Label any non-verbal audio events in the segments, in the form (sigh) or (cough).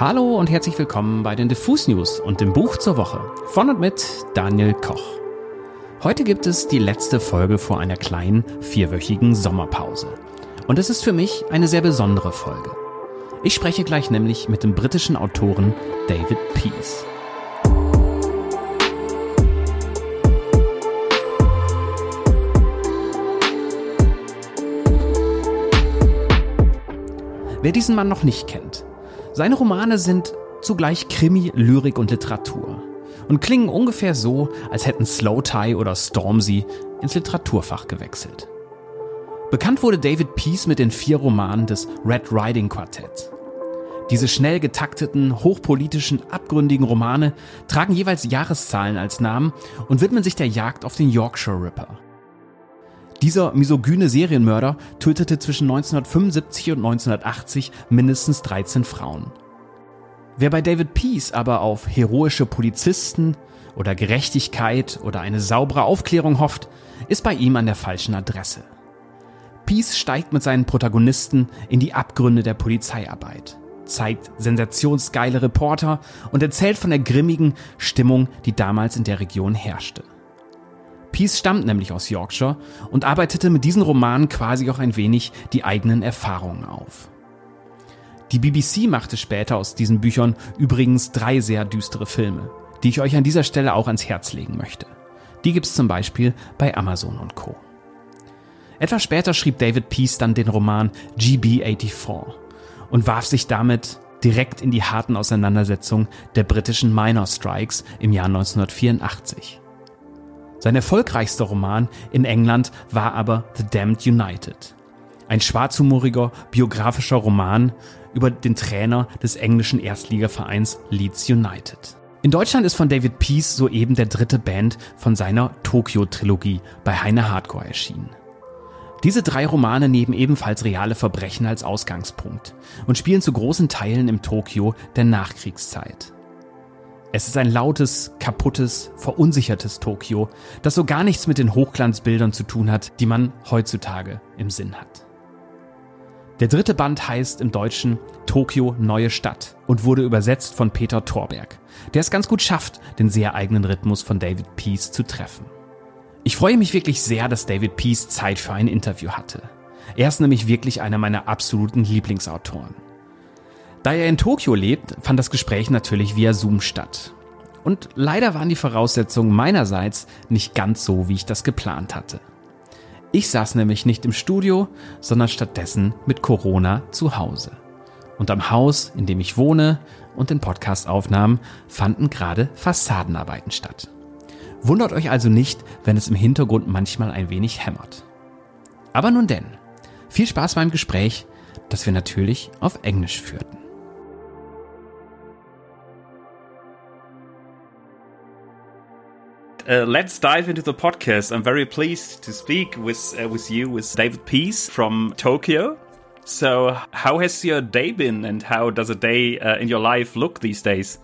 Hallo und herzlich willkommen bei den Diffus News und dem Buch zur Woche von und mit Daniel Koch. Heute gibt es die letzte Folge vor einer kleinen vierwöchigen Sommerpause. Und es ist für mich eine sehr besondere Folge. Ich spreche gleich nämlich mit dem britischen Autoren David Peace. Wer diesen Mann noch nicht kennt, seine Romane sind zugleich Krimi, Lyrik und Literatur und klingen ungefähr so, als hätten Slow Tie oder Stormzy ins Literaturfach gewechselt. Bekannt wurde David Peace mit den vier Romanen des Red Riding Quartett. Diese schnell getakteten, hochpolitischen, abgründigen Romane tragen jeweils Jahreszahlen als Namen und widmen sich der Jagd auf den Yorkshire Ripper. Dieser misogyne Serienmörder tötete zwischen 1975 und 1980 mindestens 13 Frauen. Wer bei David Peace aber auf heroische Polizisten oder Gerechtigkeit oder eine saubere Aufklärung hofft, ist bei ihm an der falschen Adresse. Peace steigt mit seinen Protagonisten in die Abgründe der Polizeiarbeit, zeigt sensationsgeile Reporter und erzählt von der grimmigen Stimmung, die damals in der Region herrschte. Peace stammt nämlich aus Yorkshire und arbeitete mit diesen Romanen quasi auch ein wenig die eigenen Erfahrungen auf. Die BBC machte später aus diesen Büchern übrigens drei sehr düstere Filme, die ich euch an dieser Stelle auch ans Herz legen möchte. Die gibt's zum Beispiel bei Amazon und Co. Etwas später schrieb David Peace dann den Roman GB84 und warf sich damit direkt in die harten Auseinandersetzungen der britischen Minor Strikes im Jahr 1984. Sein erfolgreichster Roman in England war aber The Damned United. Ein schwarzhumoriger biografischer Roman über den Trainer des englischen Erstligavereins Leeds United. In Deutschland ist von David Peace soeben der dritte Band von seiner Tokyo-Trilogie bei Heine Hardcore erschienen. Diese drei Romane nehmen ebenfalls reale Verbrechen als Ausgangspunkt und spielen zu großen Teilen im Tokio der Nachkriegszeit. Es ist ein lautes, kaputtes, verunsichertes Tokio, das so gar nichts mit den Hochglanzbildern zu tun hat, die man heutzutage im Sinn hat. Der dritte Band heißt im Deutschen Tokio Neue Stadt und wurde übersetzt von Peter Thorberg, der es ganz gut schafft, den sehr eigenen Rhythmus von David Peace zu treffen. Ich freue mich wirklich sehr, dass David Peace Zeit für ein Interview hatte. Er ist nämlich wirklich einer meiner absoluten Lieblingsautoren. Da er in Tokio lebt, fand das Gespräch natürlich via Zoom statt. Und leider waren die Voraussetzungen meinerseits nicht ganz so, wie ich das geplant hatte. Ich saß nämlich nicht im Studio, sondern stattdessen mit Corona zu Hause. Und am Haus, in dem ich wohne und den Podcast aufnahm, fanden gerade Fassadenarbeiten statt. Wundert euch also nicht, wenn es im Hintergrund manchmal ein wenig hämmert. Aber nun denn, viel Spaß beim Gespräch, das wir natürlich auf Englisch führten. Uh, let's dive into the podcast. I'm very pleased to speak with uh, with you, with David Peace from Tokyo. So, how has your day been, and how does a day uh, in your life look these days?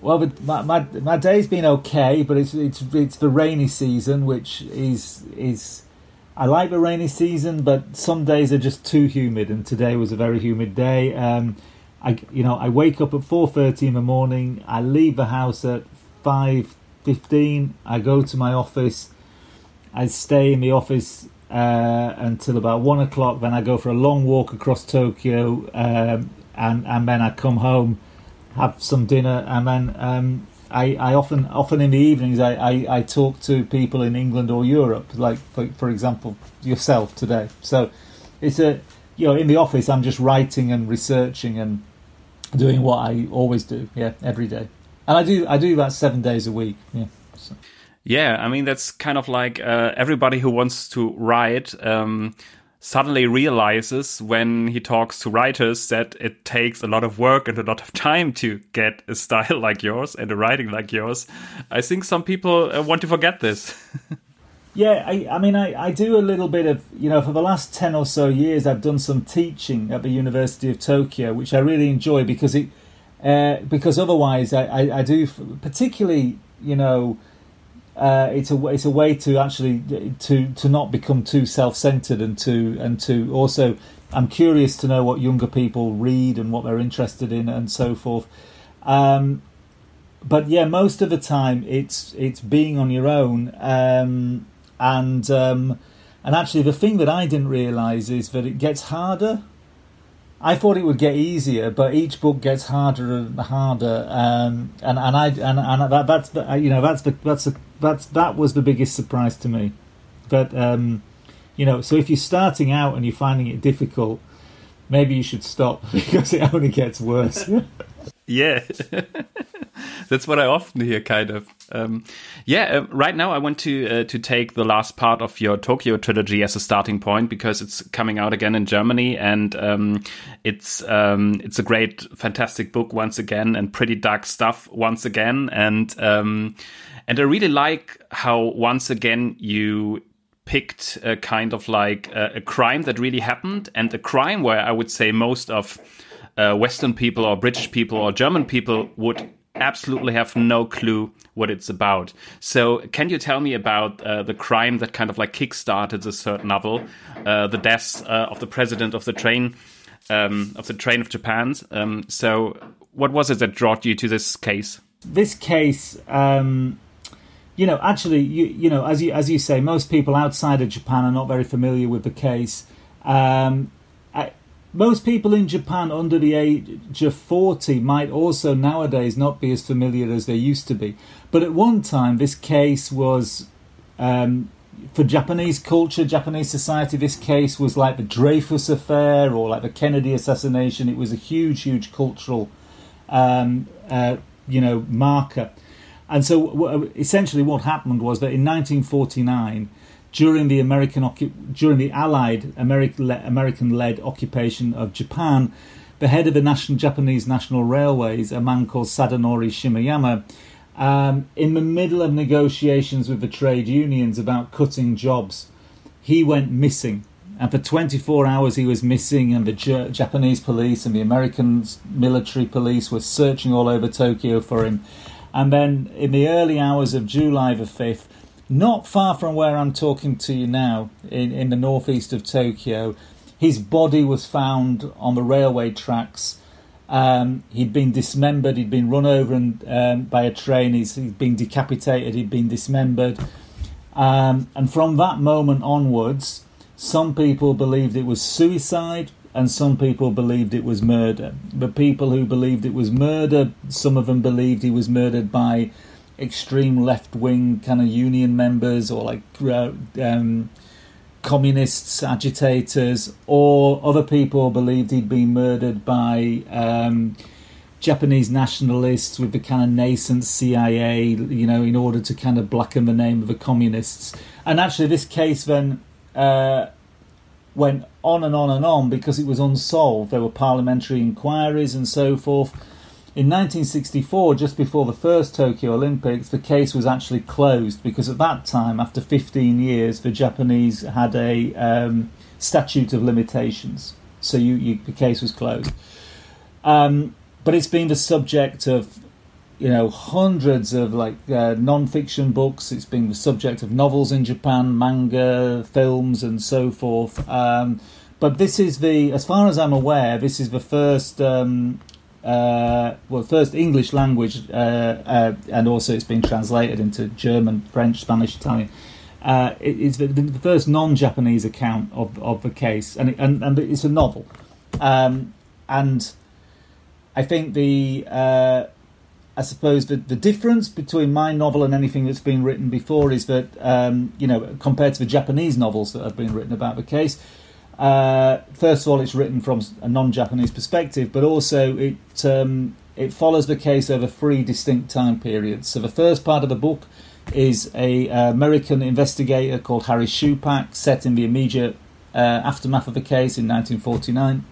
Well, my, my my day's been okay, but it's it's it's the rainy season, which is is I like the rainy season, but some days are just too humid, and today was a very humid day. Um, I you know I wake up at four thirty in the morning. I leave the house at five 15, I go to my office. I stay in the office uh, until about one o'clock. Then I go for a long walk across Tokyo, um, and and then I come home, have some dinner, and then um, I, I often often in the evenings I, I, I, talk to people in England or Europe, like for, for example yourself today. So it's a you know in the office I'm just writing and researching and doing what I always do, yeah, every day and I do I do about seven days a week. Yeah. So. Yeah, I mean that's kind of like uh, everybody who wants to write um, suddenly realizes when he talks to writers that it takes a lot of work and a lot of (laughs) time to get a style like yours and a writing like yours. I think some people uh, want to forget this. (laughs) yeah, I, I mean, I, I do a little bit of, you know, for the last 10 or so years, I've done some teaching at the University of Tokyo, which I really enjoy because it uh, because otherwise, I, I, I, do particularly, you know, uh, it's a it's a way to actually to to not become too self centered and to and to also I'm curious to know what younger people read and what they're interested in and so forth. Um, but yeah, most of the time it's it's being on your own, um, and um, and actually the thing that I didn't realise is that it gets harder. I thought it would get easier, but each book gets harder and harder, um, and and I and, and that, that's the, you know that's the, that's the, that's that was the biggest surprise to me. But um, you know, so if you're starting out and you're finding it difficult, maybe you should stop (laughs) because it only gets worse. (laughs) yeah. (laughs) That's what I often hear, kind of. Um, yeah, uh, right now I want to uh, to take the last part of your Tokyo trilogy as a starting point because it's coming out again in Germany, and um, it's um, it's a great, fantastic book once again, and pretty dark stuff once again, and um, and I really like how once again you picked a kind of like a, a crime that really happened, and a crime where I would say most of uh, Western people or British people or German people would absolutely have no clue what it's about. So, can you tell me about uh, the crime that kind of like kickstarted this third novel, uh, the deaths uh, of the president of the train, um, of the train of Japan? Um, so, what was it that brought you to this case? This case, um, you know, actually, you you know, as you as you say, most people outside of Japan are not very familiar with the case. Um, most people in Japan under the age of 40 might also nowadays not be as familiar as they used to be. But at one time, this case was, um, for Japanese culture, Japanese society, this case was like the Dreyfus affair or like the Kennedy assassination. It was a huge, huge cultural, um, uh, you know, marker. And so essentially what happened was that in 1949, during the American during the Allied American led occupation of Japan, the head of the national Japanese National Railways, a man called Sadanori Shimoyama, um, in the middle of negotiations with the trade unions about cutting jobs, he went missing. And for 24 hours he was missing, and the J- Japanese police and the American military police were searching all over Tokyo for him. And then in the early hours of July the 5th, not far from where I'm talking to you now, in, in the northeast of Tokyo. His body was found on the railway tracks. Um, he'd been dismembered, he'd been run over and, um, by a train, he's, he'd been decapitated, he'd been dismembered. Um, and from that moment onwards, some people believed it was suicide and some people believed it was murder. The people who believed it was murder, some of them believed he was murdered by extreme left wing kind of union members or like uh, um, communists, agitators, or other people believed he'd been murdered by um, Japanese nationalists with the kind of nascent CIA, you know, in order to kind of blacken the name of the communists. And actually, this case then uh, went on and on and on because it was unsolved. There were parliamentary inquiries and so forth. In 1964, just before the first Tokyo Olympics, the case was actually closed because at that time, after 15 years, the Japanese had a um, statute of limitations. So you, you, the case was closed. Um, but it's been the subject of you know hundreds of like uh, non-fiction books it's been the subject of novels in japan manga films and so forth um, but this is the as far as i'm aware this is the first um, uh, well, first English language, uh, uh, and also it's been translated into German, French, Spanish, Italian. Uh, it, it's the, the, first non-Japanese account of, of the case, and, it, and and it's a novel, um, and I think the uh, I suppose the, the difference between my novel and anything that's been written before is that um, you know compared to the Japanese novels that have been written about the case, uh, first of all, it's written from a non-Japanese perspective, but also it um, it follows the case over three distinct time periods. So the first part of the book is a uh, American investigator called Harry Shupak, set in the immediate uh, aftermath of the case in 1949.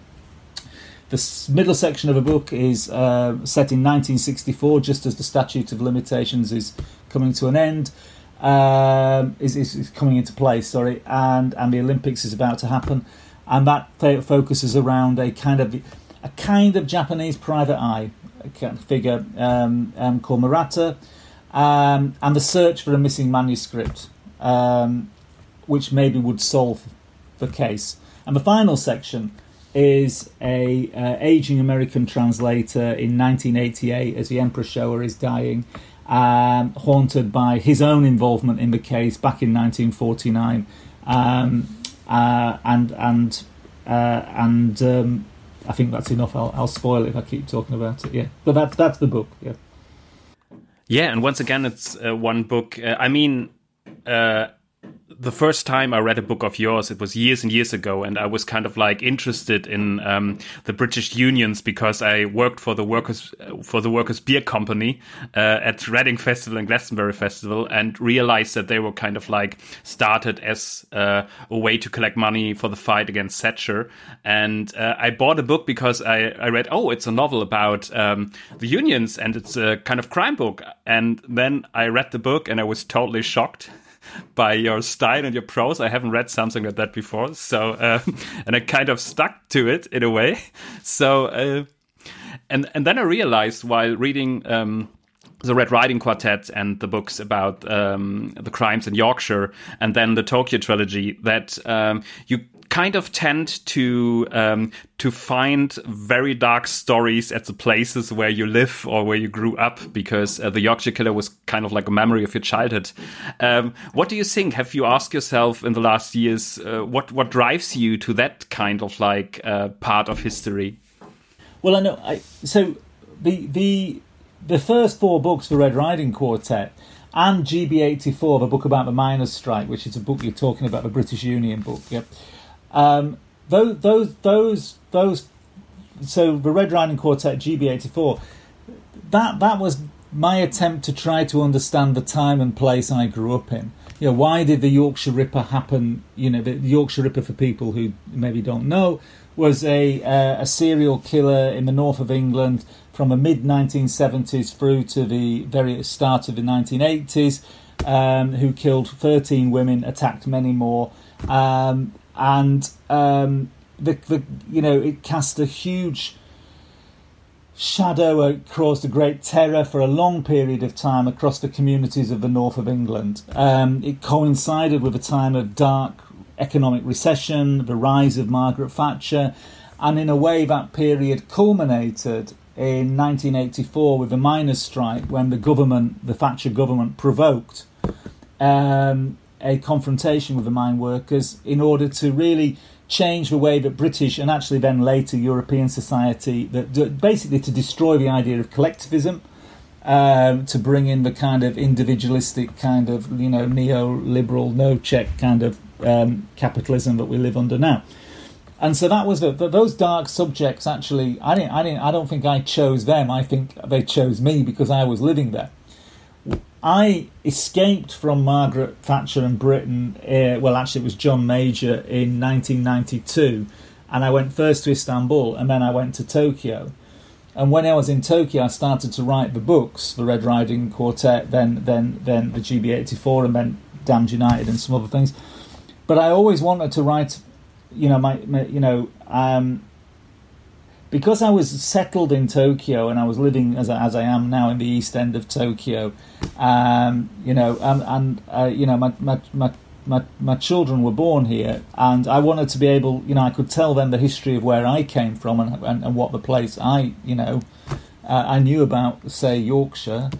The middle section of the book is uh, set in 1964, just as the statute of limitations is coming to an end um, is, is, is, coming into play, Sorry, and and the Olympics is about to happen, and that focuses around a kind of a kind of Japanese private eye figure um, um, called Murata, um, and the search for a missing manuscript, um, which maybe would solve the case. And the final section is a uh, aging American translator in 1988 as the Emperor Showa is dying, um, haunted by his own involvement in the case back in 1949, um, uh, and and uh, and um, I think that's enough. I'll, I'll spoil it if I keep talking about it. Yeah, but that's that's the book. Yeah. Yeah, and once again, it's uh, one book. Uh, I mean, uh, the first time I read a book of yours, it was years and years ago, and I was kind of like interested in um, the British unions because I worked for the workers for the workers beer company uh, at Reading Festival and Glastonbury Festival, and realized that they were kind of like started as uh, a way to collect money for the fight against Thatcher. And uh, I bought a book because I, I read, oh, it's a novel about um, the unions, and it's a kind of crime book. And then I read the book, and I was totally shocked (laughs) (laughs) by your style and your prose. I haven't read something like that before, so uh, (laughs) and I kind of stuck to it in a way. (laughs) So uh, and and then I realized while reading. Um, the Red Riding Quartet and the books about um, the crimes in Yorkshire, and then the Tokyo trilogy, that um, you kind of tend to um, to find very dark stories at the places where you live or where you grew up, because uh, the Yorkshire Killer was kind of like a memory of your childhood. Um, what do you think? Have you asked yourself in the last years uh, what what drives you to that kind of like uh, part of history? Well, I know. I, so the the the first four books for Red Riding Quartet and GB84, the book about the miners' strike, which is a book you're talking about, the British Union book. Yep. Um, those, those, those, those. So the Red Riding Quartet GB84, that that was my attempt to try to understand the time and place I grew up in. You know, why did the Yorkshire Ripper happen? You know, the Yorkshire Ripper, for people who maybe don't know, was a uh, a serial killer in the north of England from the mid 1970s through to the very start of the 1980s, um, who killed 13 women, attacked many more. Um, and um, the, the you know it cast a huge shadow across the Great Terror for a long period of time across the communities of the north of England. Um, it coincided with a time of dark economic recession, the rise of Margaret Thatcher, and in a way that period culminated in 1984 with the miners' strike when the government, the Thatcher government, provoked um, a confrontation with the mine workers in order to really change the way that British and actually then later European society that basically to destroy the idea of collectivism. Um, to bring in the kind of individualistic kind of you know neoliberal no check kind of um, capitalism that we live under now and so that was the, the, those dark subjects actually I didn't I didn't I don't think I chose them I think they chose me because I was living there I escaped from Margaret Thatcher and Britain. Uh, well, actually, it was John Major in 1992, and I went first to Istanbul and then I went to Tokyo. And when I was in Tokyo, I started to write the books, the Red Riding Quartet, then then then the GB84, and then Damned United and some other things. But I always wanted to write, you know, my, my you know, um, because I was settled in Tokyo and I was living as I, as I am now in the east end of Tokyo, um, you know, and, and uh, you know, my, my, my, my, my children were born here, and I wanted to be able, you know, I could tell them the history of where I came from and, and, and what the place I, you know, uh, I knew about, say, Yorkshire,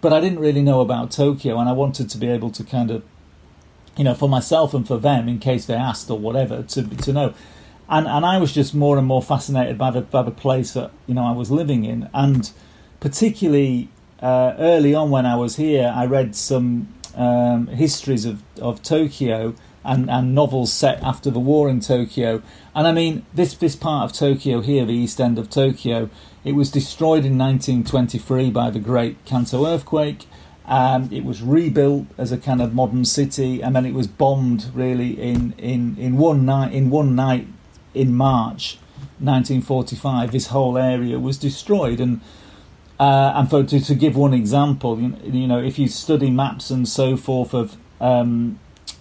but I didn't really know about Tokyo, and I wanted to be able to kind of, you know, for myself and for them, in case they asked or whatever, to to know and and I was just more and more fascinated by the by the place that you know I was living in, and particularly uh, early on when I was here, I read some um, histories of of Tokyo and and novels set after the war in Tokyo, and I mean this this part of Tokyo here, the east end of Tokyo, it was destroyed in 1923 by the Great Kanto earthquake. Um, it was rebuilt as a kind of modern city, and then it was bombed really in, in, in one night. In one night, in March 1945, this whole area was destroyed. And uh, and for to, to, give one example, you, you, know, if you study maps and so forth of um,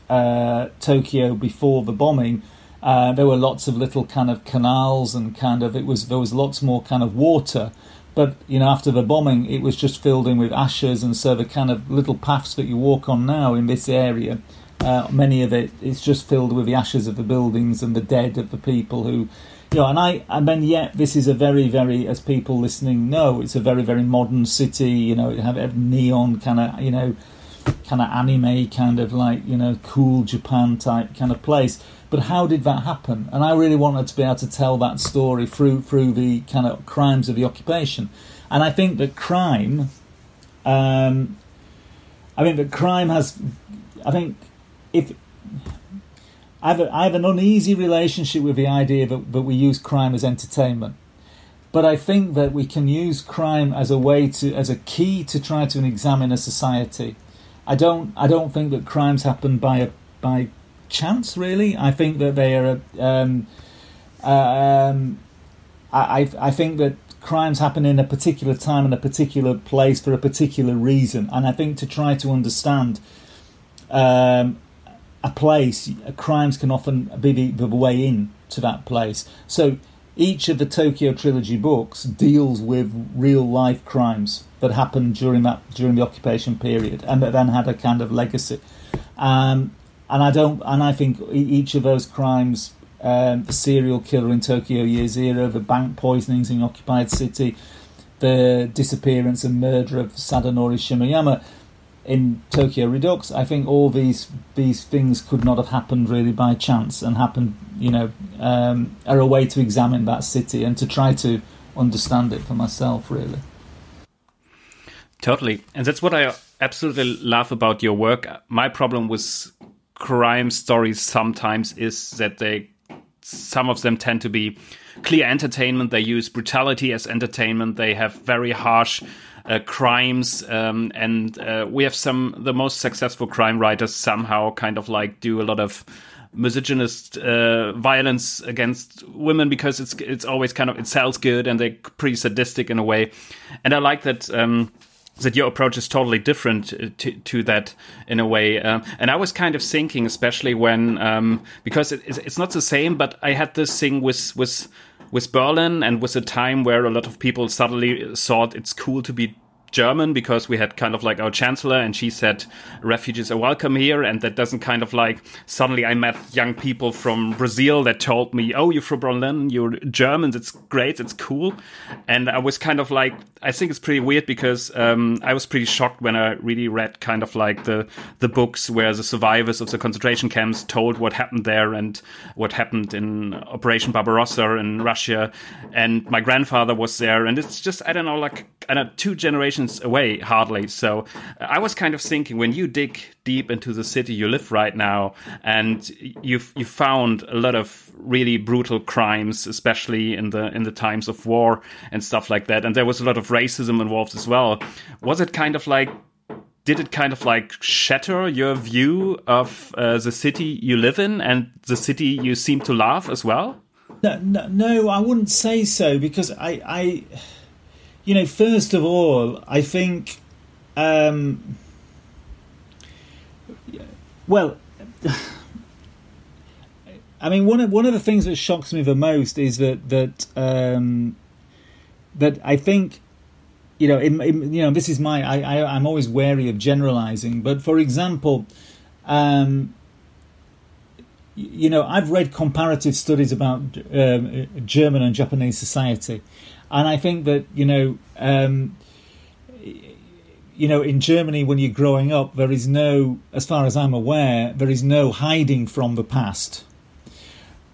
uh, Tokyo before the bombing, uh, there were lots of little kind of canals and kind of it was there was lots more kind of water. But you know, after the bombing, it was just filled in with ashes, and so the kind of little paths that you walk on now in this area uh, many of it is just filled with the ashes of the buildings and the dead of the people who, you know, and I, and then yet this is a very, very, as people listening know, it's a very, very modern city. You know, you have neon kind of, you know, kind of anime, kind of like you know, cool Japan type kind of place. But how did that happen? And I really wanted to be able to tell that story through through the kind of crimes of the occupation. And I think that crime, um, I mean, that crime has, I think, if I have, a, I have an uneasy relationship with the idea that, that we use crime as entertainment. But I think that we can use crime as a way to, as a key to try to examine a society. I don't, I don't think that crimes happen by a, by chance. Really, I think that they are. Um, um, I, I think that crimes happen in a particular time and a particular place for a particular reason, and I think to try to understand um, a place, crimes can often be the, the way in to that place. So each of the Tokyo trilogy books deals with real life crimes that happened during that during the occupation period, and that then had a kind of legacy. Um, and I don't, and I think each of those crimes, um, the serial killer in Tokyo Year Zero, the bank poisonings in occupied city, the disappearance and murder of Sadanori Shimoyama, in Tokyo Redux, I think all these these things could not have happened really by chance and happened, you know, um, are a way to examine that city and to try to understand it for myself, really. Totally, and that's what I absolutely love about your work. My problem with crime stories sometimes is that they some of them tend to be clear entertainment. They use brutality as entertainment. They have very harsh uh, crimes, um, and uh, we have some the most successful crime writers somehow kind of like do a lot of misogynist uh, violence against women because it's it's always kind of it sells good and they're pretty sadistic in a way, and I like that. Um, that your approach is totally different uh, to, to that in a way. Um, and I was kind of thinking, especially when, um, because it, it's not the same, but I had this thing with, with with Berlin and with a time where a lot of people suddenly thought it's cool to be German because we had kind of like our chancellor and she said refugees are welcome here. And that doesn't kind of like suddenly I met young people from Brazil that told me oh you're from Berlin you're Germans it's great it's cool. And I was kind of like I think it's pretty weird because um, I was pretty shocked when I really read kind of like the the books where the survivors of the concentration camps told what happened there and what happened in Operation Barbarossa in Russia. And my grandfather was there. And it's just I don't know like I know two generations away, hardly. So I was kind of thinking when you dig deep into the city you live right now, and you've you found a lot of really brutal crimes, especially in the in the times of war and stuff like that, and there was a lot of racism involved as well. Was it kind of like did it kind of like shatter your view of uh, the city you live in and the city you seem to love as well? No, no, no, I wouldn't say so because I, I you know, first of all, I think, um, well, (sighs) I mean, one of one of the things that shocks me the most is that that um, that I think, you know, in, in, you know, this is my I, I I'm always wary of generalizing, but for example, um, you know, I've read comparative studies about um, German and Japanese society, and I think that you know, um, you know, in Germany when you're growing up, there is no, as far as I'm aware, there is no hiding from the past.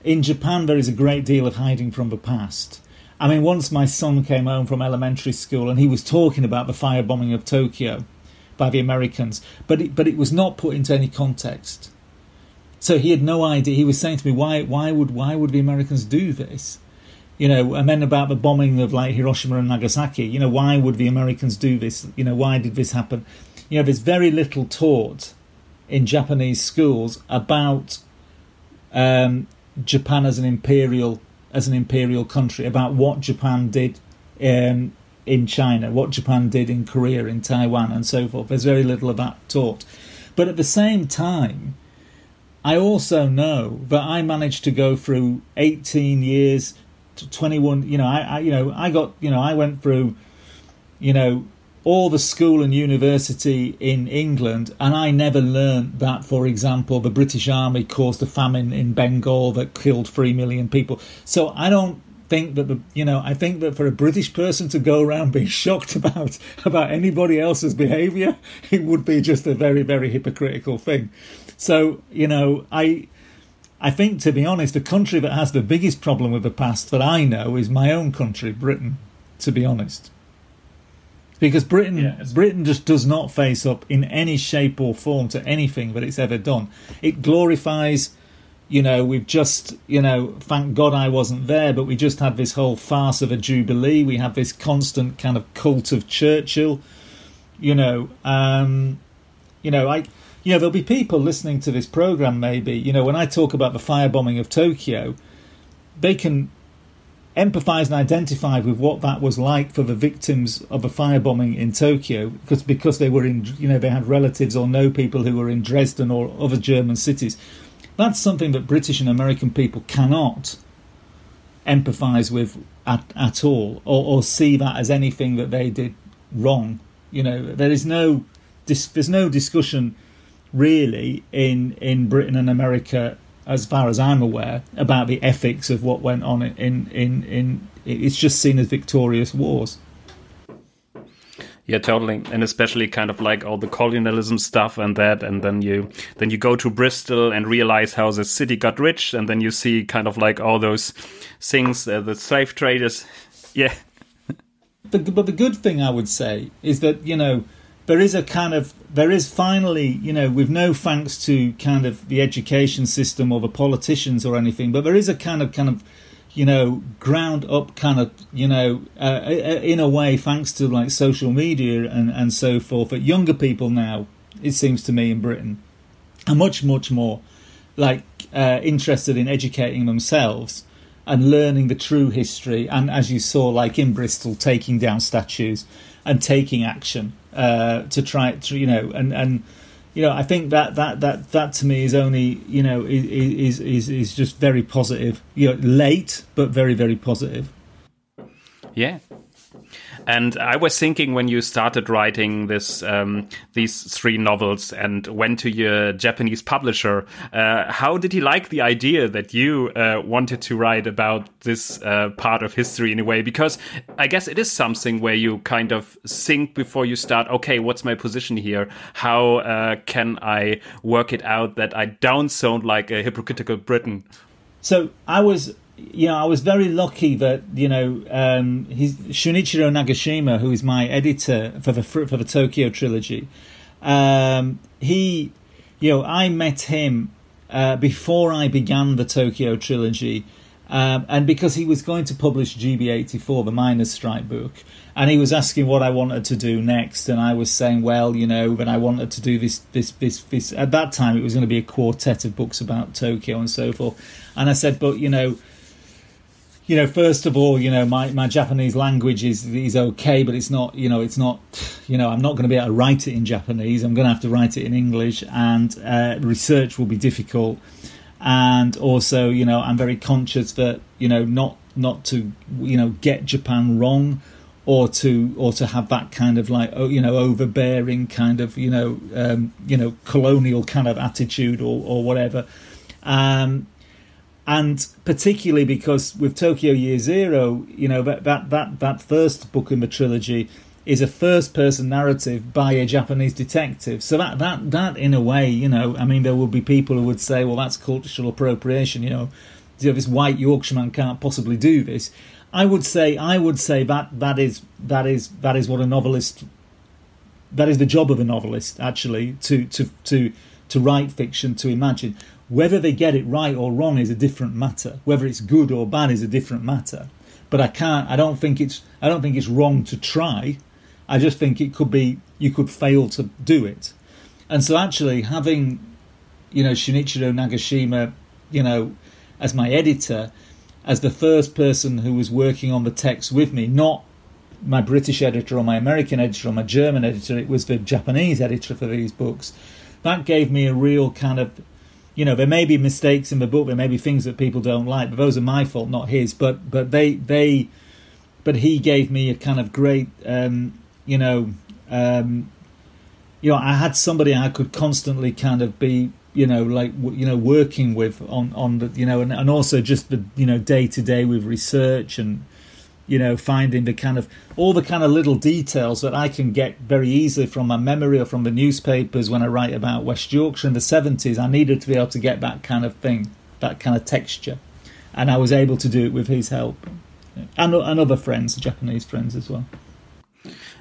In Japan, there is a great deal of hiding from the past. I mean, once my son came home from elementary school and he was talking about the firebombing of Tokyo by the Americans, but it, but it was not put into any context. So he had no idea. He was saying to me, "Why? Why would? Why would the Americans do this?" You know, and then about the bombing of like Hiroshima and Nagasaki. You know, why would the Americans do this? You know, why did this happen? You know, there's very little taught in Japanese schools about um, Japan as an imperial as an imperial country, about what Japan did um, in China, what Japan did in Korea, in Taiwan, and so forth. There's very little of that taught. But at the same time, I also know that I managed to go through 18 years 21 you know I, I, you know i got you know i went through you know all the school and university in England, and I never learned that, for example, the British Army caused a famine in Bengal that killed three million people. So I don't think that the you know I think that for a British person to go around being (laughs) shocked about about anybody else's behaviour, (laughs) it would be just a very very hypocritical thing. So you know I. I think, to be honest, the country that has the biggest problem with the past that I know is my own country, Britain. To be honest, because Britain Yes. Britain just does not face up in any shape or form to anything that it's ever done. It glorifies, you know, we've just, you know, thank God I wasn't there, but we just had this whole farce of a jubilee. We have this constant kind of cult of Churchill, you know, um, you know, I, you know, there'll be people listening to this program. Maybe, you know, when I talk about the firebombing of Tokyo, they can empathize and identify with what that was like for the victims of a firebombing in Tokyo because because they were in you know they had relatives or know people who were in Dresden or other German cities that's something that British and American people cannot empathize with at, at all or, or see that as anything that they did wrong you know there is no there's no discussion really in in Britain and America as far as I'm aware, about the ethics of what went on in in in. It's just seen as victorious wars. Yeah, totally, and especially kind of like all the colonialism stuff and that, and then you then you go to Bristol and realize how the city got rich, and then you see kind of like all those things, uh, the slave traders. (laughs) Yeah, But, but the good thing I would say is that you know there is a kind of there is finally you know with no thanks to kind of the education system or the politicians or anything, but there is a kind of kind of you know ground up kind of you know uh, in a way thanks to like social media and and so forth that younger people now it seems to me in Britain are much much more like uh, interested in educating themselves and learning the true history and as you saw like in Bristol taking down statues and taking action uh, to try to you know and and you know I think that that that that to me is only you know is is is just very positive you know late but very very positive yeah. And I was thinking when you started writing this, um, these three novels and went to your Japanese publisher, uh, how did he like the idea that you uh, wanted to write about this uh, part of history in a way? Because I guess it is something where you kind of think before you start. Okay, what's my position here? How uh, can I work it out that I don't sound like a hypocritical Briton? So I was you know, I was very lucky that you know um, he's Shunichiro Nagashima, who is my editor for the for the Tokyo trilogy. Um, he, you know, I met him uh, before I began the Tokyo trilogy, um, and because he was going to publish GB84, the Miners' Strike book, and he was asking what I wanted to do next, and I was saying, well, you know, that I wanted to do this, this, this, this. At that time, it was going to be a quartet of books about Tokyo and so forth, and I said, but you know you know, first of all, you know, my, my Japanese language is is okay, but it's not, you know, it's not, you know, I'm not going to be able to write it in Japanese. I'm going to have to write it in English, and uh, research will be difficult. And also, you know, I'm very conscious that you know not not to you know get Japan wrong, or to or to have that kind of like oh, you know overbearing kind of you know um, you know colonial kind of attitude or or whatever. Um, and particularly because with Tokyo Year Zero, you know that that that that first book in the trilogy is a first person narrative by a Japanese detective. So that that that in a way, you know, I mean, there will be people who would say, well, that's cultural appropriation. You know, this white Yorkshireman can't possibly do this. I would say I would say that that is that is that is what a novelist that is the job of a novelist actually to to to to write fiction to imagine whether they get it right or wrong is a different matter. Whether it's good or bad is a different matter. But I can't. I don't think it's. I don't think it's wrong to try. I just think it could be. You could fail to do it. And so, actually, having, you know, Shunichiro Nagashima, you know, as my editor, as the first person who was working on the text with me, not my British editor or my American editor or my German editor. It was the Japanese editor for these books. That gave me a real kind of you know, there may be mistakes in the book, there may be things that people don't like, but those are my fault, not his. But but they they, but he gave me a kind of great, um, you know, um, you know, I had somebody I could constantly kind of be, you know, like you know, working with on on the, you know, and, and also just the you know day to day with research and you know, finding the kind of all the kind of little details that I can get very easily from my memory or from the newspapers when I write about West Yorkshire in the seventies. I needed to be able to get that kind of thing, that kind of texture, and I was able to do it with his help and, and other friends, Japanese friends as well.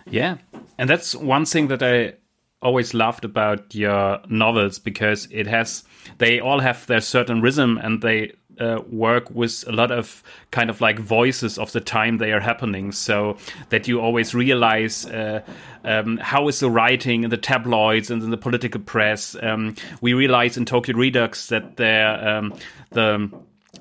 Yeah, and that's one thing that I always loved about your novels because it has they all have their certain rhythm and they uh, work with a lot of kind of like voices of the time they are happening. So that you always realize uh, um, how is the writing in the tabloids and in the political press. Um, we realize in tokyo redux that there um, the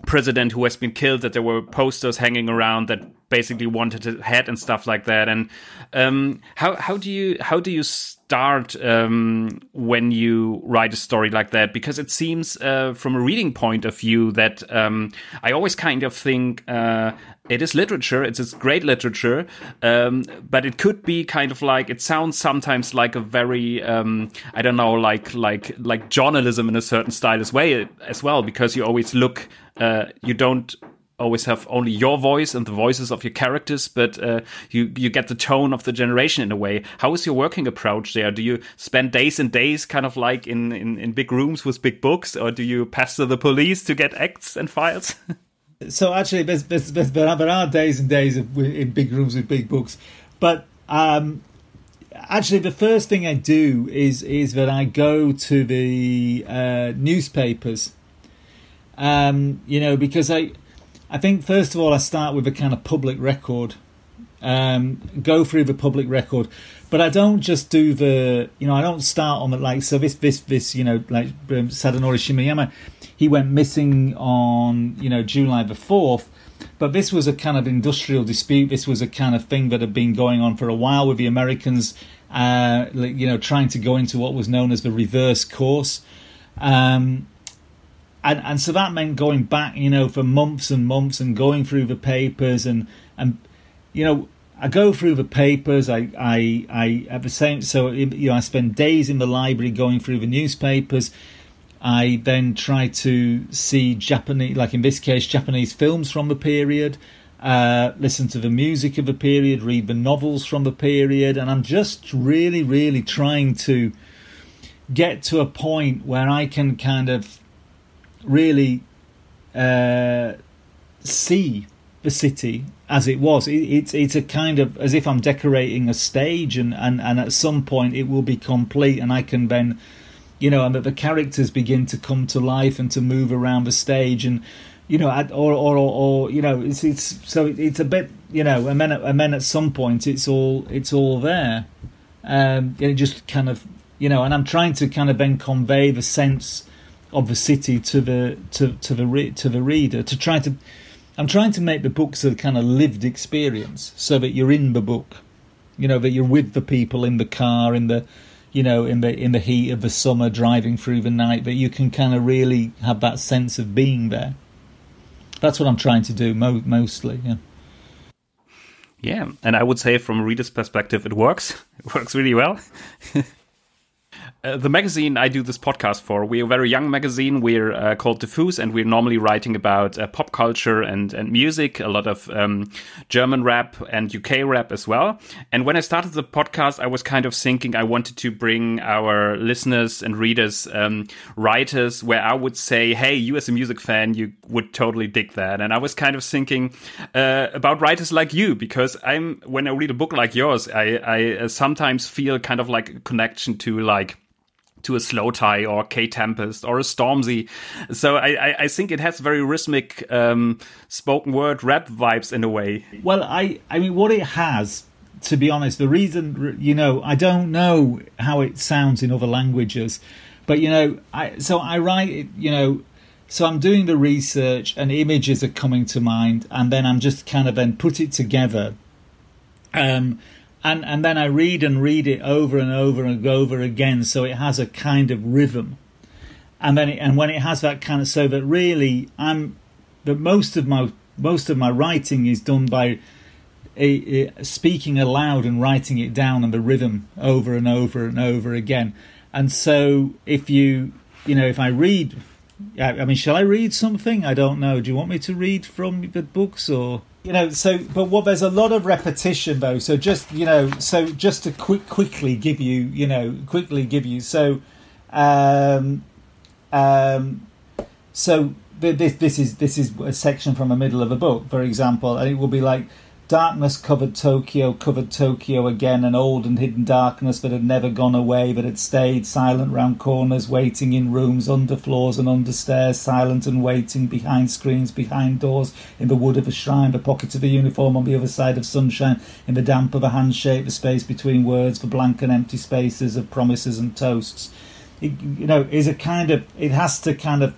president who has been killed that there were posters hanging around that basically wanted his head and stuff like that and um, how how do you how do you start um, when you write a story like that? Because it seems, uh, from a reading point of view, that um, I always kind of think uh, it is literature. It's, it's great literature, um, but it could be kind of like it sounds sometimes like a very um, I don't know, like like like journalism in a certain style as way as well, because you always look. Uh, you don't always have only your voice and the voices of your characters, but uh, you you get the tone of the generation in a way. How is your working approach there? Do you spend days and days kind of like in, in, in big rooms with big books, or do you pester the police to get acts and files? (laughs) so actually, there's, there's, there's, there are days and days of, in big rooms with big books, but um, actually the first thing I do is is that I go to the uh, newspapers. Um, you know, because I I think first of all, I start with a kind of public record, um, go through the public record, but I don't just do the, you know, I don't start on the like so this this this you know like um, Sadanori Shimoyama, he went missing on you know July the fourth. But this was a kind of industrial dispute. This was a kind of thing that had been going on for a while with the Americans, uh, you know, trying to go into what was known as the reverse course. Um, and and so that meant going back, you know, for months and months and going through the papers and and you know I go through the papers. I I I at the same so you know I spend days in the library going through the newspapers. I then try to see Japanese, like in this case, Japanese films from the period. Uh, listen to the music of the period, read the novels from the period, and I'm just really, really trying to get to a point where I can kind of really uh, see the city as it was. It, it's it's a kind of as if I'm decorating a stage, and, and, and at some point it will be complete, and I can then, you know, and that the characters begin to come to life and to move around the stage, and you know, or or or, or you know, it's it's so it's a bit, you know, and then and then at some point it's all it's all there, um, and it just kind of, you know, and I'm trying to kind of then convey the sense of the city to the to to the re- to the reader to try to I'm trying to make the books a kind of lived experience so that you're in the book you know that you're with the people in the car in the you know in the in the heat of the summer driving through the night that you can kind of really have that sense of being there. That's what I'm trying to do mo- mostly yeah. Yeah and I would say from a reader's perspective it works. (laughs) It works really well (laughs) Uh, the magazine I do this podcast for, we're a very young magazine. We're uh, called Diffus, and we're normally writing about uh, pop culture and, and music, a lot of um, German rap and UK rap as well. And when I started the podcast, I was kind of thinking I wanted to bring our listeners and readers um, writers where I would say, hey, you as a music fan, you would totally dig that. And I was kind of thinking uh, about writers like you, because I'm when I read a book like yours, I, I uh, sometimes feel kind of like a connection to like to a Slowthai or Kae Tempest or a Stormzy. So I, I, think it has very rhythmic um, spoken word rap vibes in a way. Well, I, I mean, what it has, to be honest, the reason, you know, I don't know how it sounds in other languages, but, you know, I, so I write it, you know, so I'm doing the research and images are coming to mind, and then I'm just kind of then put it together. Um, and and then I read and read it over and over and over again, so it has a kind of rhythm. And then it, and when it has that kind of so that really I'm that most of my most of my writing is done by eh, eh, speaking aloud and writing it down and the rhythm over and over and over again. And so if you, you know, if I read, I mean, shall I read something? I don't know. Do you want me to read from the books or? You know, so but what there's a lot of repetition though. So just you know, so just to quick quickly give you, you know, quickly give you. So, um, um, so this this is this is a section from the middle of a book, for example, and it will be like darkness covered Tokyo, covered Tokyo again, an old and hidden darkness that had never gone away, but had stayed silent round corners, waiting in rooms, under floors and under stairs, silent and waiting behind screens, behind doors, in the wood of a shrine, the pocket of a uniform on the other side of sunshine, in the damp of a handshake, the space between words, the blank and empty spaces of promises and toasts. It, you know, is a kind of it has to kind of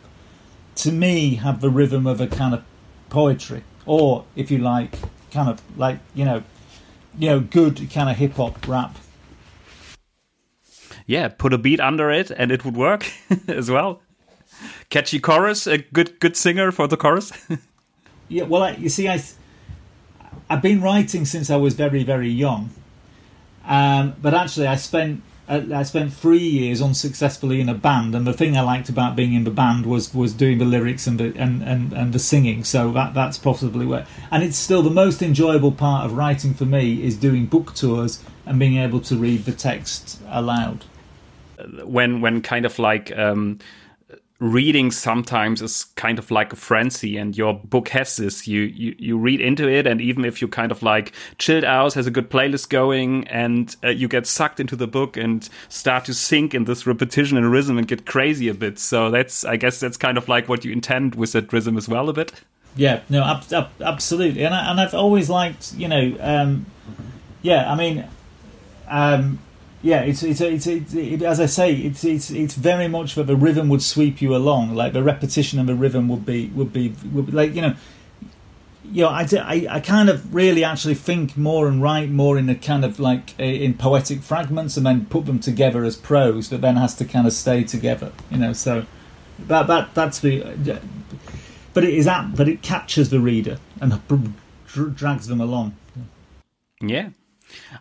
to me have the rhythm of a kind of poetry, or if you like, kind of like you know, you know, good kind of hip hop rap. Yeah, put a beat under it, and it would work (laughs) as well. Catchy chorus, a good good singer for the chorus. (laughs) yeah, well, I, you see, I I've been writing since I was very very young, um, but actually, I spent I spent three years unsuccessfully in a band, and the thing I liked about being in the band was was doing the lyrics and the and, and, and the singing. So that that's possibly where, and it's still the most enjoyable part of writing for me is doing book tours and being able to read the text aloud. When when kind of like. Um reading sometimes is kind of like a frenzy and your book has this. You, you you read into it and even if you kind of like chilled out has a good playlist going and uh, you get sucked into the book and start to sink in this repetition and rhythm and get crazy a bit. So that's i guess that's kind of like what you intend with that rhythm as well a bit. Yeah no ab ab absolutely. And, I, and i've always liked you know um, yeah i mean um, yeah, it's it's it's, it's it, as I say, it's it's it's very much that the rhythm would sweep you along, like the repetition of the rhythm would be would be, would be like you know, you know, I, I, I kind of really actually think more and write more in a kind of like in poetic fragments and then put them together as prose that then has to kind of stay together, you know. So that that that's the, but it is that, but it captures the reader and drags them along. Yeah,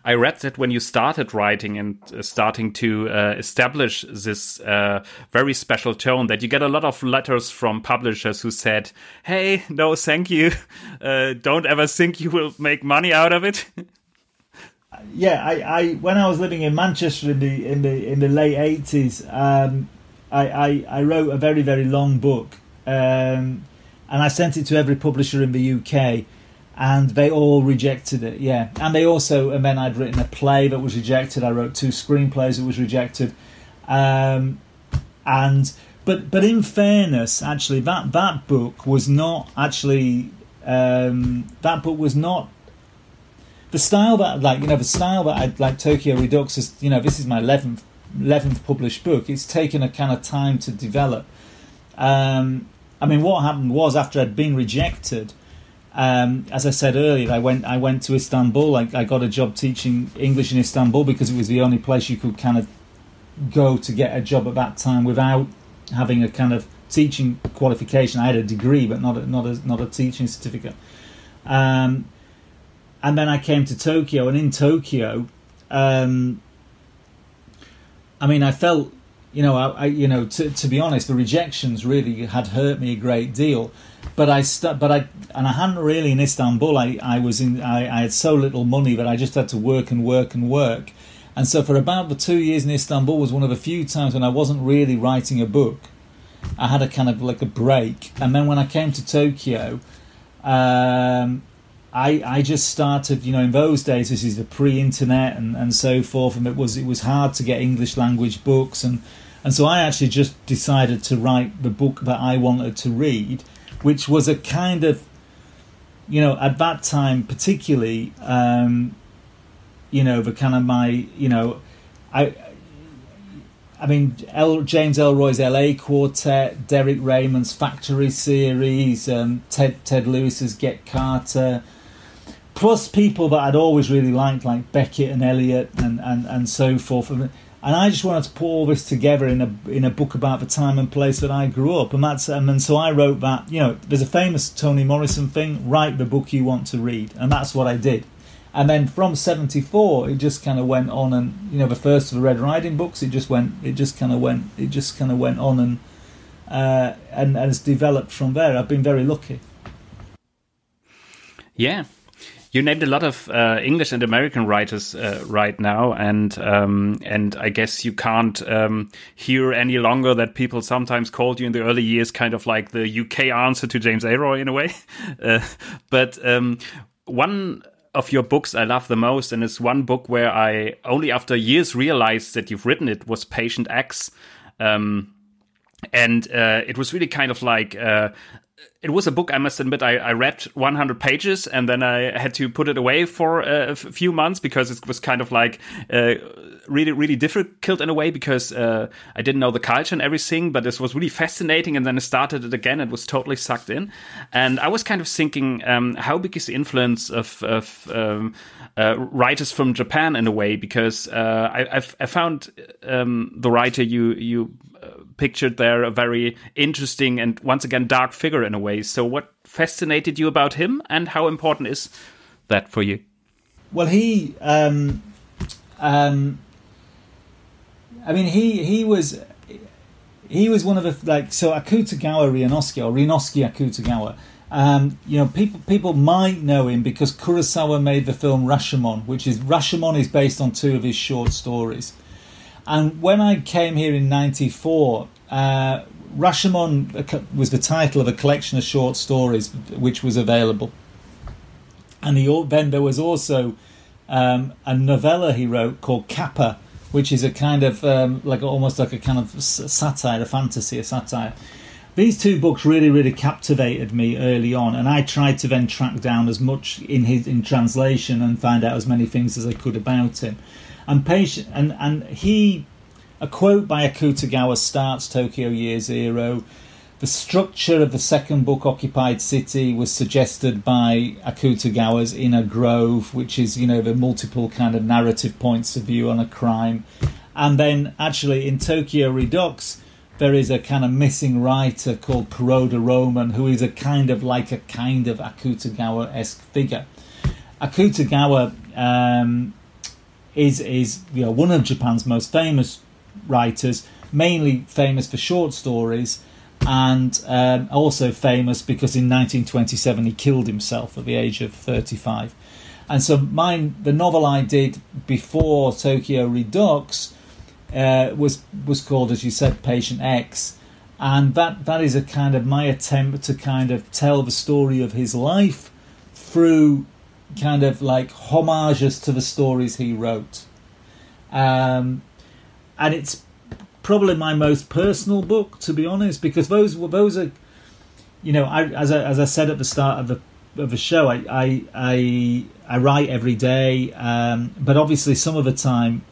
I read that when you started writing and uh, starting to uh, establish this uh, very special tone, that you get a lot of letters from publishers who said, "Hey, no, thank you. (laughs) Uh, don't ever think you will make money out of it." (laughs) yeah, I, I, when I was living in Manchester in the in the in the late eighties, um, I, I, I wrote a very very long book, um, and I sent it to every publisher in the UK and they all rejected it. Yeah, and they also, and then I'd written a play that was rejected. I wrote two screenplays that was rejected, um, and but but in fairness, actually, that that book was not actually um, that book was not the style that like you know the style that I like Tokyo Redux is you know this is my eleventh eleventh published book. It's taken a kind of time to develop. Um, I mean, what happened was after I'd been rejected um, as I said earlier, I went I went to Istanbul. I, I, got a job teaching English in Istanbul because it was the only place you could kind of go to get a job at that time without having a kind of teaching qualification. I had a degree, but not a, not a not a teaching certificate. Um, and then I came to Tokyo, and in Tokyo, um, I mean, I felt, you know, I, I you know, to, to be honest, the rejections really had hurt me a great deal but I st- but I and I hadn't really in Istanbul. I, I was in I, I had so little money that I just had to work and work and work. And so for about the two years in Istanbul was one of the few times when I wasn't really writing a book. I had a kind of like a break, and then when I came to Tokyo, um, I I just started. You know, in those days, this is the pre-internet and, and so forth, and it was it was hard to get English language books, and and so I actually just decided to write the book that I wanted to read which was a kind of, you know, at that time particularly, um, you know, the kind of my, you know, I. I mean, L, James Ellroy's LA Quartet, Derek Raymond's Factory series, um, Ted Ted Lewis's Get Carter, plus people that I'd always really liked, like Beckett and Elliot and, and, and so forth and I just wanted to put all this together in a in a book about the time and place that I grew up, and that's and so I wrote that. You know, there's a famous Toni Morrison thing: write the book you want to read, and that's what I did. And then from '74, it just kind of went on, and you know, the first of the Red Riding books, it just went, it just kind of went, it just kind of went on and uh, and, and has developed from there. I've been very lucky. Yeah, you named a lot of uh, English and American writers uh, right now, and um, and I guess you can't um, hear any longer that people sometimes called you in the early years kind of like the UK answer to James Ellroy in a way. (laughs) Uh, but um, one of your books I love the most, and it's one book where I only after years realized that you've written it was Patient X. Um, and uh, it was really kind of like uh, it was a book I must admit I, I, read 100 pages and then I had to put it away for a few months because it was kind of like uh, really really difficult in a way because uh, I didn't know the culture and everything but this was really fascinating and then I started it again. And was totally sucked in. And I was kind of thinking um, how big is the influence of, of um, uh, writers from Japan in a way? Because uh, I, I found um, the writer you you pictured there a very interesting and once again dark figure in a way. So, what fascinated you about him, and how important is that for you? Well, he, um, um, I mean, he he was he was one of the like so Akutagawa Ryunosuke or Ryunosuke Akutagawa. Um, you know, people people might know him because Kurosawa made the film Rashomon, which is Rashomon is based on two of his short stories. And when I came here in '94, uh, Rashomon was the title of a collection of short stories which was available. And he, then there was also um, a novella he wrote called Kappa, which is a kind of um, like almost like a kind of satire, a fantasy, a satire. These two books really, really captivated me early on, and I tried to then track down as much in his in translation and find out as many things as I could about him. And patient, and and he a quote by Akutagawa starts Tokyo Year Zero. The structure of the second book, Occupied City, was suggested by Akutagawa's In a Grove, which is, you know, the multiple kind of narrative points of view on a crime. And then, actually, in Tokyo Redux, there is a kind of missing writer called Kuroda Roman, who is a kind of like a kind of Akutagawa esque figure. Akutagawa um, is is you know one of Japan's most famous writers, mainly famous for short stories, and um, also famous because in 1927 he killed himself at the age of 35. And so mine, the novel I did before Tokyo Redux uh, was was called, as you said, Patient X, and that that is a kind of my attempt to kind of tell the story of his life through kind of like homages to the stories he wrote. Um, and it's probably my most personal book, to be honest, because those those are, you know, I, as I, as I said at the start of the of the show, I I I, I write every day, um, but obviously some of the time.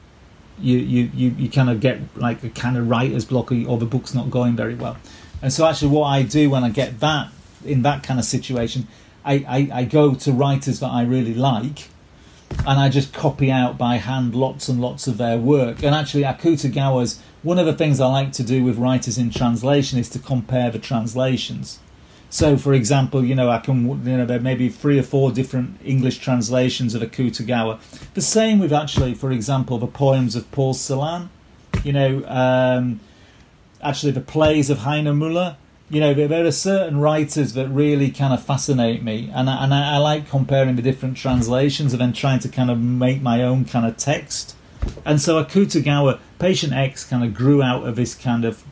You, you, you, you kind of get like a kind of writer's block or the book's not going very well. And so actually what I do when I get that in that kind of situation, I, I, I go to writers that I really like and I just copy out by hand lots and lots of their work. And actually, Akutagawa's one of the things I like to do with writers in translation is to compare the translations. So, for example, you know, I can, you know, there may be three or four different English translations of Akutagawa. The same with actually, for example, the poems of Paul Celan. You know, um, actually, the plays of Heiner Müller you know, there, are certain writers that really kind of fascinate me, and I, and I, I, like comparing the different translations and then trying to kind of make my own kind of text. And so Akutagawa, Patient X, kind of grew out of this kind of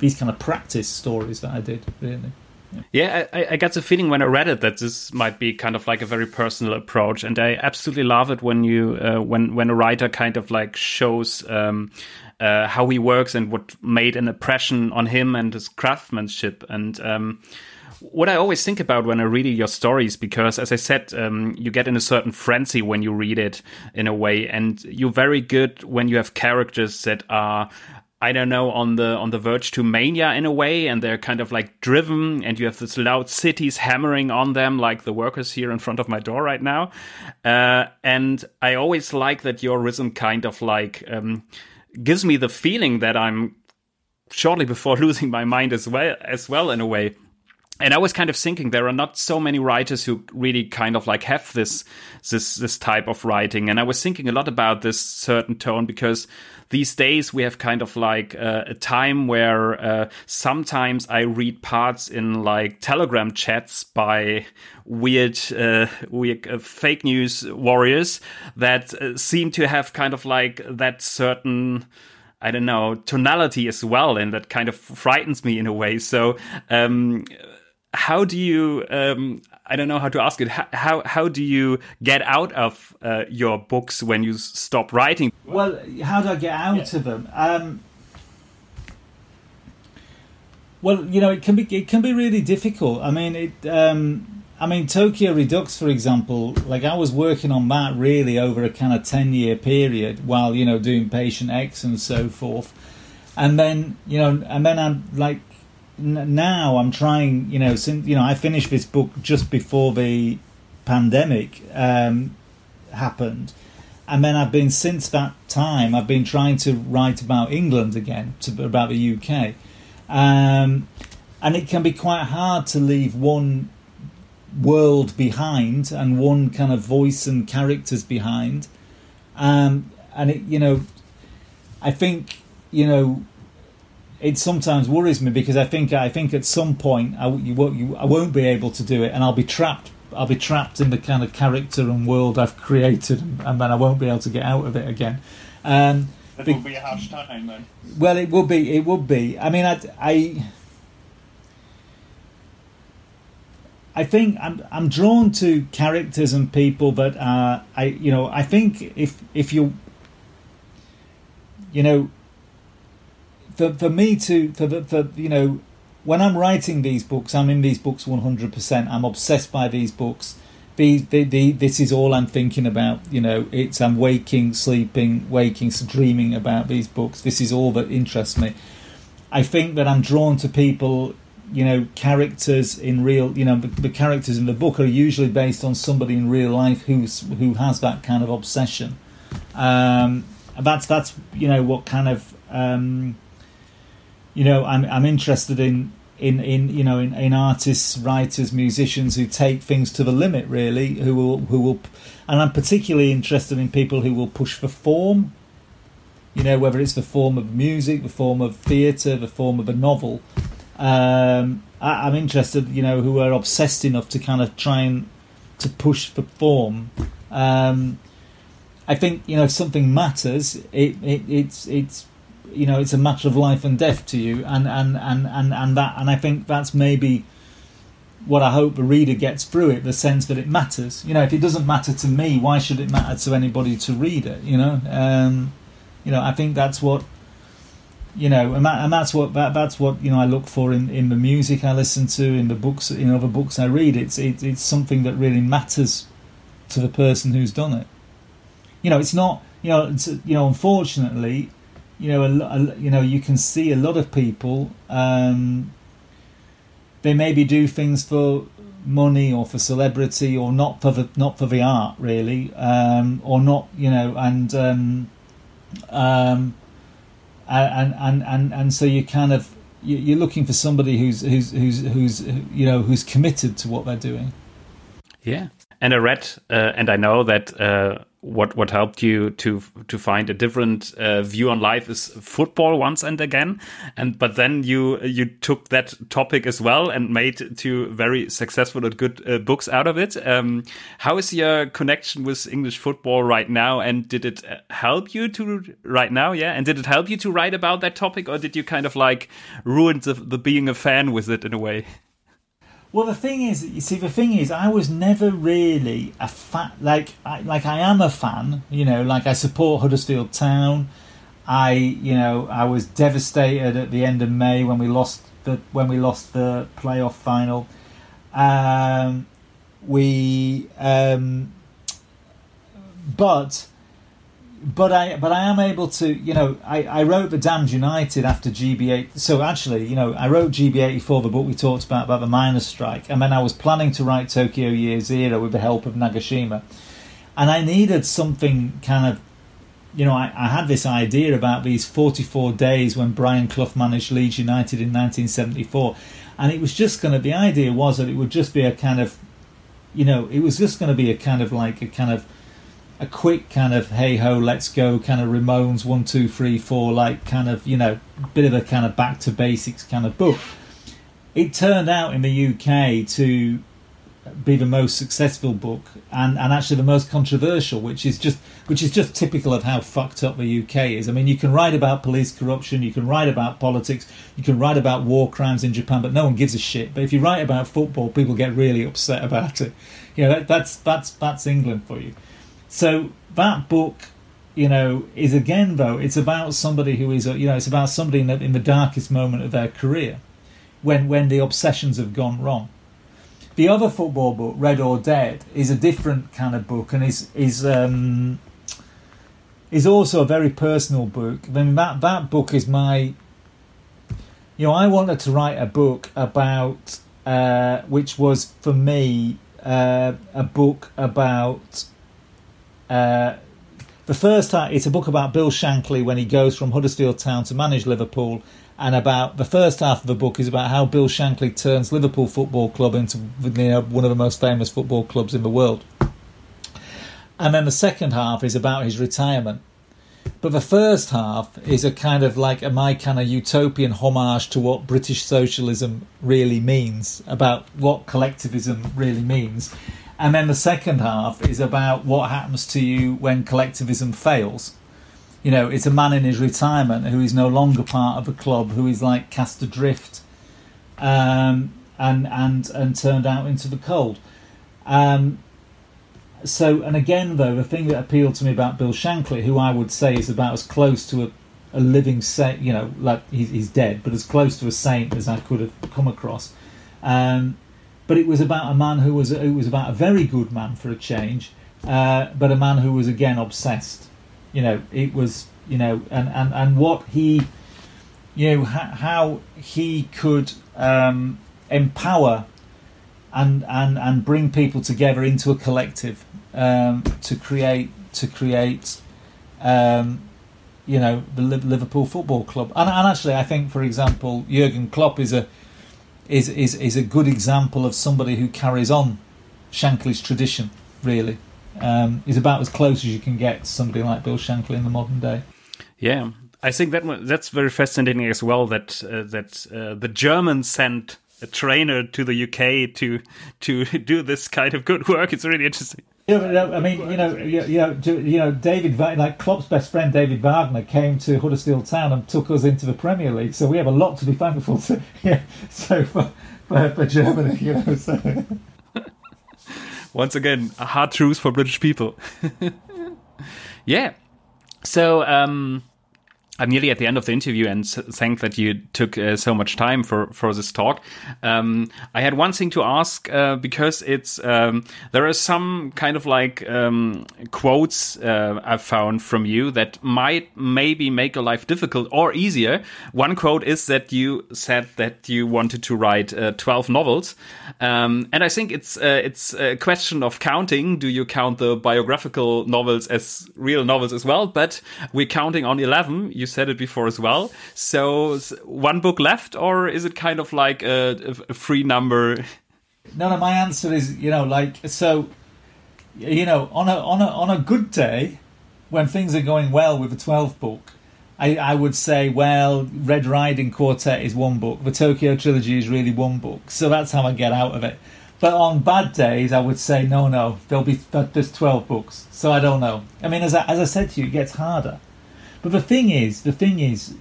these kind of practice stories that I did, really. Yeah, I, I got the feeling when I read it that this might be kind of like a very personal approach, and I absolutely love it when you uh, when when a writer kind of like shows um, uh, how he works and what made an impression on him and his craftsmanship. And um, what I always think about when I read your stories, because as I said, um, you get in a certain frenzy when you read it in a way, and you're very good when you have characters that are. I don't know, on the on the verge to mania in a way, and they're kind of like driven, and you have this loud cities hammering on them, like the workers here in front of my door right now. Uh, and I always like that your rhythm kind of like um, gives me the feeling that I'm shortly before (laughs) losing my mind as well as well in a way. And I was kind of thinking there are not so many writers who really kind of like have this this this type of writing, and I was thinking a lot about this certain tone because these days we have kind of like uh, a time where uh, sometimes I read parts in like Telegram chats by weird uh, weird uh, fake news warriors that uh, seem to have kind of like that certain. I don't know tonality as well, and that kind of frightens me in a way. So, um, how do you um, I don't know how to ask it. How how, do you get out of uh, your books when you stop writing? Well, how do I get out yeah. of them? Um, well, you know, it can be it can be really difficult. I mean, it. Um, I mean, Tokyo Redux, for example. Like I was working on that really over a kind of ten year period, while you know doing Patient X and so forth. And then you know, and then I'm like now I'm trying, you know, since you know I finished this book just before the pandemic um, happened, and then I've been since that time I've been trying to write about England again, to, about the UK, um, and it can be quite hard to leave one world behind and one kind of voice and characters behind, um, and it, you know, I think you know it sometimes worries me because I think I think at some point I, you won't, you, I won't be able to do it, and I'll be trapped. I'll be trapped in the kind of character and world I've created, and, then I won't be able to get out of it again. Um, it will be a harsh time then. Well, it would be. It would be. I mean, I, I, I think I'm I'm drawn to characters and people that are. I you know I think if if you you know for for me to for the for you know when I'm writing these books, I'm in these books 100%. I'm obsessed by these books. The, the, the, this is all I'm thinking about. You know, it's I'm waking, sleeping, waking, dreaming about these books. This is all that interests me. I think that I'm drawn to people. You know, characters in real. You know, the characters in the book are usually based on somebody in real life who's who has that kind of obsession. Um, that's that's you know what kind of um, you know, I'm I'm interested in in, in you know in, in artists, writers, musicians who take things to the limit. Really, who will who will, and I'm particularly interested in people who will push for form. You know, whether it's the form of music, the form of theatre, the form of a novel. Um, I, am interested, you know, who are obsessed enough to kind of try and to push for form. Um, I think you know if something matters, it, it it's it's you know it's a matter of life and death to you and and and and, and that and i think that's maybe what i hope the reader gets through it the sense that it matters. You know if it doesn't matter to me why should it matter to anybody to read it you know? Um, you know i think that's what you know and, that, and that's what that, that's what you know i look for in, in the music i listen to in the books in other books i read. It's it, it's something that really matters to the person who's done it. You know it's not you know it's, you know unfortunately you know, a, a, you know, you can see a lot of people. Um, they maybe do things for money or for celebrity or not for the not for the art really, um, or not, you know, and um, um, and and and and so you kind of you're looking for somebody who's who's who's who's you know who's committed to what they're doing. Yeah, and I read uh, and I know that. Uh what what helped you to to find a different uh, view on life is football once and again. And but then you you took that topic as well and made two very successful and good uh, books out of it. Um, how is your connection with english football right now? And did it uh, help you to right now? Yeah. And did it help you to write about that topic or did you kind of like ruin the, the being a fan with it in a way well, the thing is, you see, the thing is, I was never really a fan. Like, I, like I am a fan. You know, like I support Huddersfield Town. I, you know, I was devastated at the end of May when we lost the when we lost the playoff final. Um, we, um, but but I but I am able to you know I, I wrote the Damned United after GB8 so actually you know I wrote GB84 the book we talked about about the miners strike. And then I was planning to write Tokyo Year Zero with the help of Nagashima. And I needed something kind of you know I, I had this idea about these 44 days when Brian Clough managed Leeds United in 1974 and it was just going to. The idea was that it would just be a kind of, you know, it was just going to be a kind of like a kind of a quick kind of hey ho, let's go kind of Ramones one two three four like kind of you know bit of a kind of back to basics kind of book. It turned out in the UK to be the most successful book and, and actually the most controversial, which is just which is just typical of how fucked up the UK is. I mean, you can write about police corruption, you can write about politics, you can write about war crimes in Japan, but no one gives a shit. But if you write about football, people get really upset about it. You know, that, that's that's that's England for you. So that book, you know, is again though it's about somebody who is, you know, it's about somebody in the, in the darkest moment of their career, when when the obsessions have gone wrong. The other football book, Red or Dead, is a different kind of book and is is um, is also a very personal book. I mean that that book is my you know, I wanted to write a book about uh, which was for me uh, a book about uh, the first half, it's a book about Bill Shankly when he goes from Huddersfield Town to manage Liverpool, and about the first half of the book is about how Bill Shankly turns Liverpool Football Club into you know, one of the most famous football clubs in the world. And then the second half is about his retirement. But the first half is a kind of like a my kind of utopian homage to what British socialism really means, about what collectivism really means. And then the second half is about what happens to you when collectivism fails. You know, it's a man in his retirement who is no longer part of a club, who is like cast adrift, um, and and and turned out into the cold. Um, so, and again, though, the thing that appealed to me about Bill Shankly, who I would say is about as close to a, a living saint, you know, like he's, he's, dead, but as close to a saint as I could have come across, um, but it was about a man who was it was about a very good man for a change, uh, but a man who was again obsessed. You know, it was you know, and and and what he, you know, ha- how he could um, empower and and and bring people together into a collective um, to create to create. Um, you know the Liverpool Football Club, and, and actually, I think, for example, Jurgen Klopp is a is, is, is a good example of somebody who carries on Shankly's tradition, really. Um, is about as close as you can get to somebody like Bill Shankly in the modern day. Yeah, I think that that's very fascinating as well. That uh, that uh, the Germans sent a trainer to the UK to to (laughs) do this kind of good work. It's really interesting. Yeah, I mean, you know, you, you know, you know, David, like Klopp's best friend, David Wagner, came to Huddersfield Town and took us into the Premier League. So we have a lot to be thankful to. (laughs) Yeah, so for for, for Germany, (laughs) you know. So. (laughs) Once again, a hard truth for British people. yeah. So, um, I'm nearly at the end of the interview and thank that you took uh, so much time for, for this talk. Um, I had one thing to ask uh, because it's um, there are some kind of like um, quotes uh, I've found from you that might maybe make your life difficult or easier. One quote is that you said that you wanted to write uh, 12 novels, um, and I think it's uh, it's a question of counting. Do you count the biographical novels as real novels as well? But we're counting on 11. You said it before as well. So one book left, or is it kind of like a, a free number? No, no. My answer is, you know, like so. You know, on a on a on a good day, when things are going well with the twelfth book, I, I would say, well, Red Riding Quartet is one book. The Tokyo Trilogy is really one book. So that's how I get out of it. But on bad days, I would say, no, no, there'll be there's 12 books. So I don't know. I mean, as I, as I said to you, it gets harder. But the thing is, the thing is,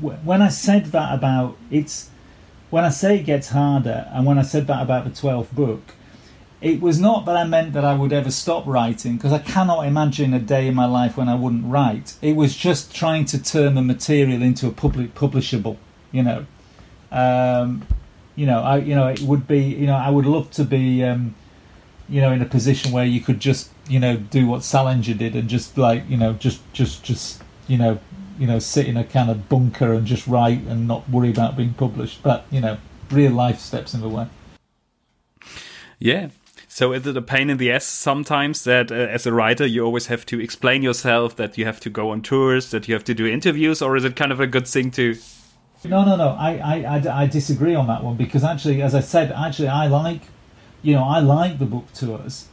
when I said that about it's, when I say it gets harder, and when I said that about the twelfth book, it was not that I meant that I would ever stop writing, because I cannot imagine a day in my life when I wouldn't write. It was just trying to turn the material into a public publishable, you know. Um, you know, I, you know, it would be, you know, I would love to be, um, you know, in a position where you could just, you know, do what Salinger did and just like, you know, just, just, just you know, you know, sit in a kind of bunker and just write and not worry about being published. But you know, real life steps in the way. Yeah. So is it a pain in the ass sometimes that uh, as a writer you always have to explain yourself, that you have to go on tours, that you have to do interviews, or is it kind of a good thing to? No, no, no. I, I, I, I disagree on that one because actually, as I said, actually, I like, you know, I like the book tours.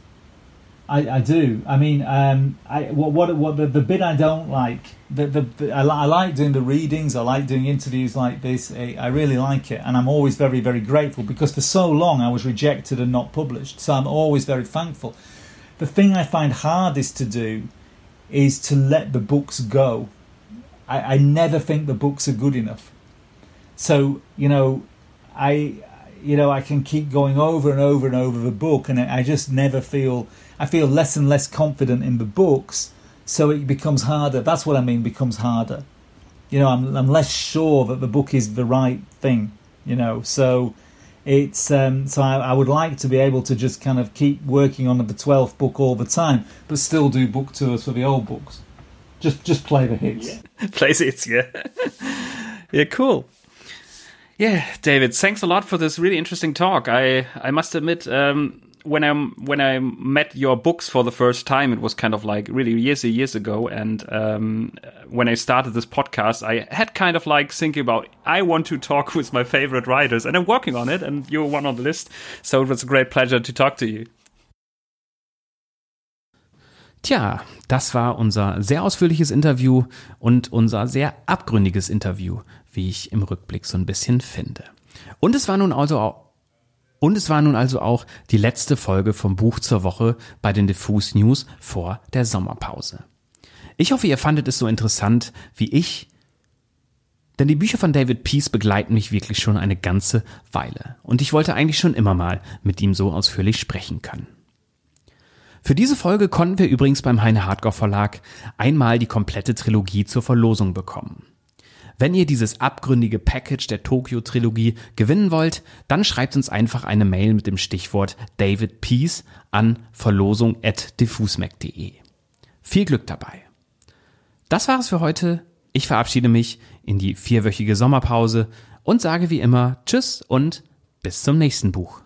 I, I do. I mean, um, I what what what the, the bit I don't like. The, the, the I, I, like doing the readings. I like doing interviews like this. I, I, really like it, and I'm always very very grateful because for so long I was rejected and not published. So I'm always very thankful. The thing I find hardest to do is to let the books go. I, I never think the books are good enough. So you know, I you know I can keep going over and over and over the book, and I just never feel I feel less and less confident in the books, so it becomes harder. That's what I mean, becomes harder. You know, I'm, I'm less sure that the book is the right thing, you know, so it's um, so I, I, would like to be able to just kind of keep working on the 12th book all the time, but still do book tours for the old books. Just just play the hits. Yeah. (laughs) play hits, yeah. (laughs) yeah, cool. Yeah, David, thanks a lot for this really interesting talk. I I must admit, um, when I when I met your books for the first time, it was kind of like really years and years ago. And um, when I started this podcast, I had kind of like thinking about I want to talk (laughs) with my favorite writers, and I'm working on it. And you're one on the list, so it was a great pleasure to talk to you. Tja, das war unser sehr ausführliches Interview und unser sehr abgründiges Interview, wie ich im Rückblick so ein bisschen finde. Und es war nun also auch und es war nun also auch die letzte Folge vom Buch zur Woche bei den Diffus News vor der Sommerpause. Ich hoffe, ihr fandet es so interessant wie ich, denn die Bücher von David Peace begleiten mich wirklich schon eine ganze Weile und ich wollte eigentlich schon immer mal mit ihm so ausführlich sprechen können. Für diese Folge konnten wir übrigens beim Heine Hardcore Verlag einmal die komplette Trilogie zur Verlosung bekommen. Wenn ihr dieses abgründige Package der Tokyo-Trilogie gewinnen wollt, dann schreibt uns einfach eine Mail mit dem Stichwort David Peace an verlosung.diffusmac.de. Viel Glück dabei. Das war es für heute. Ich verabschiede mich in die vierwöchige Sommerpause und sage wie immer Tschüss und bis zum nächsten Buch.